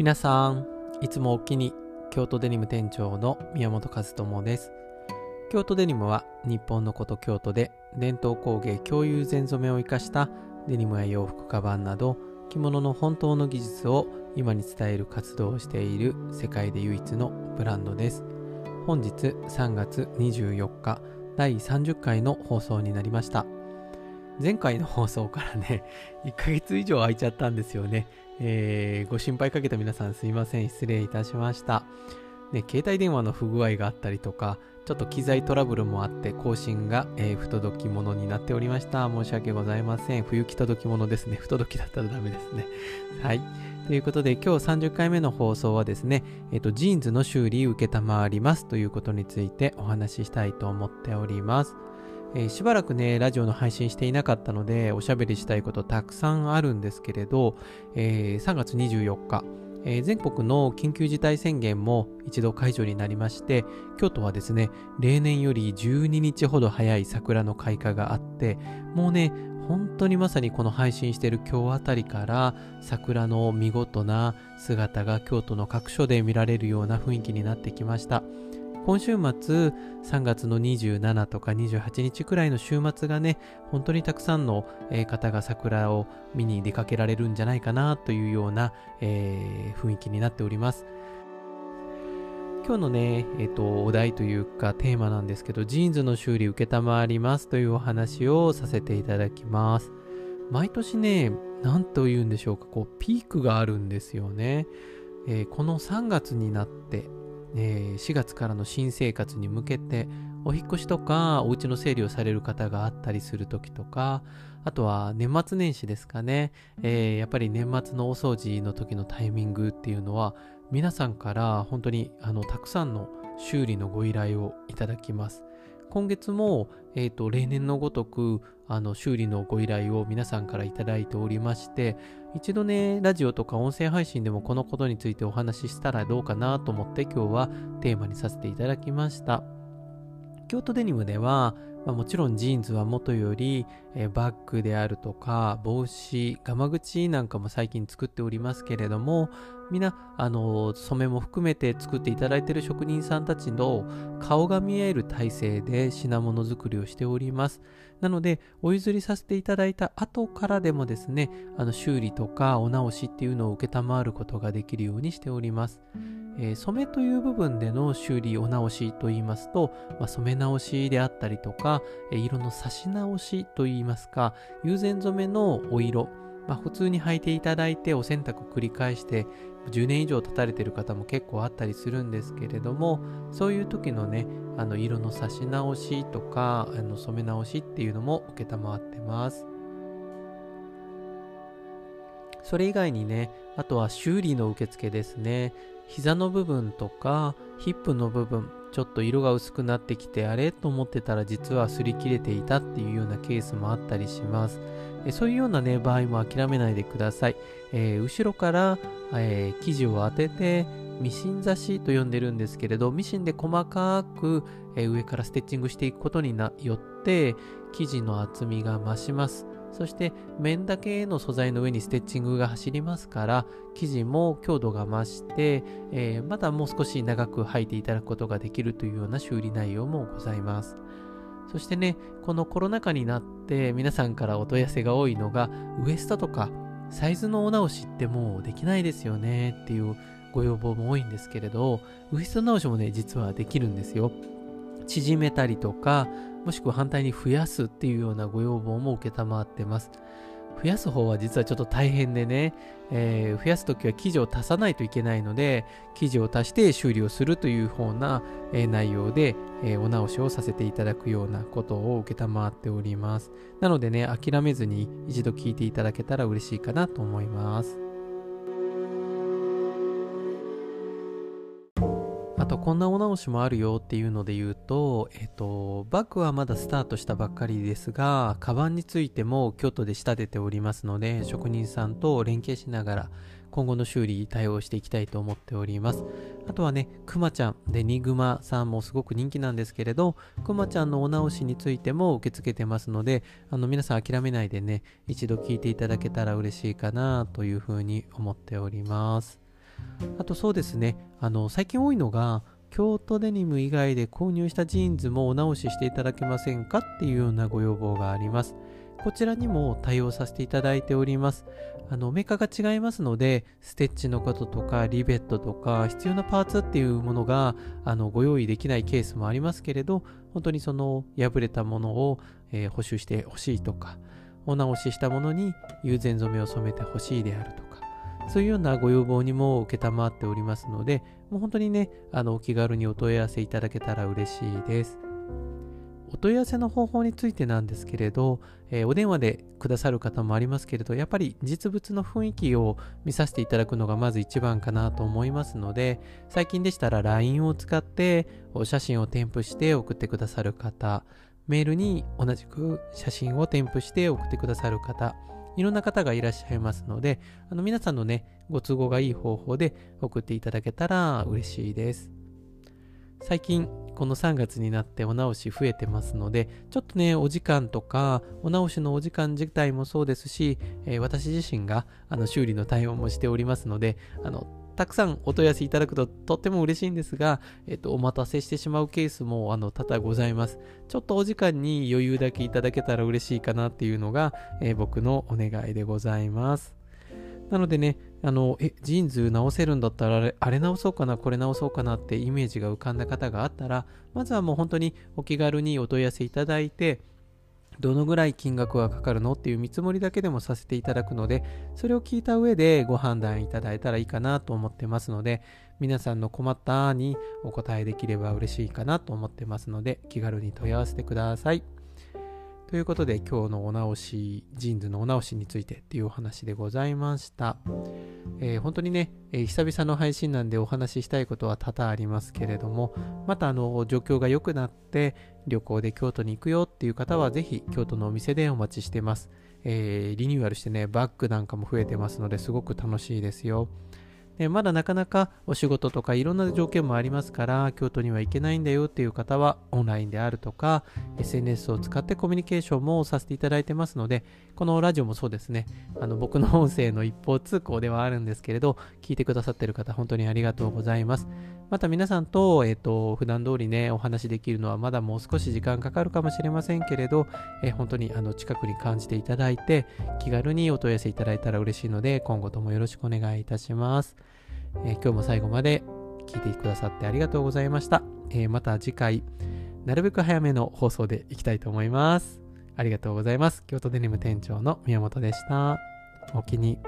皆さんいつもおきに京都デニム店長の宮本和智です。京都デニムは日本のこと京都で伝統工芸共有全染めを生かしたデニムや洋服カバンなど着物の本当の技術を今に伝える活動をしている世界で唯一のブランドです。本日3月24日第30回の放送になりました。前回の放送からね 1ヶ月以上空いちゃったんですよねえー、ご心配かけた皆さんすいません。失礼いたしました。ね、携帯電話の不具合があったりとか、ちょっと機材トラブルもあって、更新が、えー、不届き物になっておりました。申し訳ございません。冬着届き物ですね。不届きだったらダメですね。はい。ということで、今日30回目の放送はですね、えっ、ー、と、ジーンズの修理受けたまわりますということについてお話ししたいと思っております。えー、しばらくね、ラジオの配信していなかったので、おしゃべりしたいことたくさんあるんですけれど、えー、3月24日、えー、全国の緊急事態宣言も一度解除になりまして、京都はですね、例年より12日ほど早い桜の開花があって、もうね、本当にまさにこの配信している今日あたりから桜の見事な姿が京都の各所で見られるような雰囲気になってきました。今週末3月の27とか28日くらいの週末がね本当にたくさんの方が桜を見に出かけられるんじゃないかなというような、えー、雰囲気になっております。今日のね、えーと、お題というかテーマなんですけどジーンズの修理承りますというお話をさせていただきます。毎年ね何と言うんでしょうかこうピークがあるんですよね、えー、この3月になってえー、4月からの新生活に向けてお引越しとかお家の整理をされる方があったりする時とかあとは年末年始ですかね、えー、やっぱり年末のお掃除の時のタイミングっていうのは皆さんから本当にあのたくさんの修理のご依頼をいただきます。今月も、えーと、例年のごとくあの修理のご依頼を皆さんからいただいておりまして一度ねラジオとか音声配信でもこのことについてお話ししたらどうかなと思って今日はテーマにさせていただきました。京都デニムではまあ、もちろんジーンズはもとより、えー、バッグであるとか帽子ガマ口なんかも最近作っておりますけれどもみんなあの染めも含めて作っていただいている職人さんたちの顔が見える体制で品物作りをしております。なのでお譲りさせていただいた後からでもですねあの修理とかお直しっていうのを承ることができるようにしております。えー、染めという部分での修理お直しといいますと、まあ、染め直しであったりとか、え、色の差し直しといいますか友禅染めのお色、まあ、普通に履いていただいてお洗濯繰り返して10年以上経たれてる方も結構あったりするんですけれどもそういう時のねあの色の差し直しとかあの染め直しっていうのも承ってます。それ以外にねあとは修理の受付ですね。膝の部分とかヒップの部分ちょっと色が薄くなってきてあれ？と思ってたら実は擦り切れていたっていうようなケースもあったりします。そういうようなね場合も諦めないでください、えー、後ろから、えー、生地を当ててミシン刺しと呼んでるんですけれどミシンで細かく、えー、上からステッチングしていくことによって生地の厚みが増します。そして面だけの素材の上にステッチングが走りますから生地も強度が増して、えー、まだもう少し長く履いていただくことができるというような修理内容もございます。そしてねこのコロナ禍になって皆さんからお問い合わせが多いのがウエストとかサイズのお直しってもうできないですよねっていうご要望も多いんですけれどウエスト直しもね実はできるんですよ。縮めたりとかもしくは反対に増やすっていうようなご要望も承ってます。増やす方は実はちょっと大変でね、えー、増やすときは生地を足さないといけないので、生地を足して修理をするという方な、えー、内容で、えー、お直しをさせていただくようなことを承っております。なのでね、諦めずに一度聞いていただけたら嬉しいかなと思います。とこんなお直しもあるよっていうので言うと、えっと、バッグはまだスタートしたばっかりですが、カバンについても京都で仕立てておりますので、職人さんと連携しながら、今後の修理対応していきたいと思っております。あとはね、くまちゃん、デニグマさんもすごく人気なんですけれど、くまちゃんのお直しについても受け付けてますので、あの皆さん諦めないでね、一度聞いていただけたら嬉しいかなというふうに思っております。あとそうですね、あの、最近多いのが、京都デニム以外で購入したジーンズもお直ししていただけませんかっていうようなご要望があります。こちらにも対応させていただいております。あの、メーカーが違いますので、ステッチのこととか、リベットとか、必要なパーツっていうものが、あの、ご用意できないケースもありますけれど、本当にその、破れたものを、えー、補修してほしいとか、お直ししたものに友禅染めを染めてほしいであるとか、そういうようなご要望にも承っておりますので、もう本当にね、あの、お気軽にお問い合わせいただけたら嬉しいです。お問い合わせの方法についてなんですけれど、えー、お電話でくださる方もありますけれど、やっぱり実物の雰囲気を見させていただくのがまず一番かなと思いますので、最近でしたら LINE を使ってお写真を添付して送ってくださる方、メールに同じく写真を添付して送ってくださる方、いろんな方がいらっしゃいますので、あの皆さんのね、ご都合がいい方法で送っていただけたら嬉しいです。最近この3月になってお直し増えてますのでちょっとねお時間とかお直しのお時間自体もそうですし、えー、私自身があの修理の対応もしておりますのであのたくさんお問い合わせいただくととっても嬉しいんですが、えっと、お待たせしてしまうケースもあの多々ございます。ちょっとお時間に余裕だけいただけたら嬉しいかなっていうのが、えー、僕のお願いでございます。なのでね、あの、え、ジーンズ直せるんだったらあれ、あれ直そうかな、これ直そうかなってイメージが浮かんだ方があったら、まずはもう本当にお気軽にお問い合わせいただいて、どのぐらい金額はかかるのっていう見積もりだけでもさせていただくので、それを聞いた上でご判断いただいたらいいかなと思ってますので、皆さんの困ったにお答えできれば嬉しいかなと思ってますので、気軽に問い合わせてください。ということで今日のお直し、ジーンズのお直しについてっていうお話でございました。えー、本当にね、えー、久々の配信なんでお話ししたいことは多々ありますけれども、またあの状況が良くなって旅行で京都に行くよっていう方はぜひ京都のお店でお待ちしてます。えー、リニューアルしてね、バッグなんかも増えてますのですごく楽しいですよ。えまだなかなかお仕事とかいろんな条件もありますから京都には行けないんだよっていう方はオンラインであるとか SNS を使ってコミュニケーションもさせていただいてますのでこのラジオもそうですねあの僕の音声の一方通行ではあるんですけれど聞いてくださってる方本当にありがとうございますまた皆さんと、えっ、ー、と、普段通りね、お話できるのはまだもう少し時間かかるかもしれませんけれど、えー、本当にあの近くに感じていただいて、気軽にお問い合わせいただいたら嬉しいので、今後ともよろしくお願いいたします。えー、今日も最後まで聞いてくださってありがとうございました。えまた次回、なるべく早めの放送でいきたいと思います。ありがとうございます。京都デニム店長の宮本でした。お気に。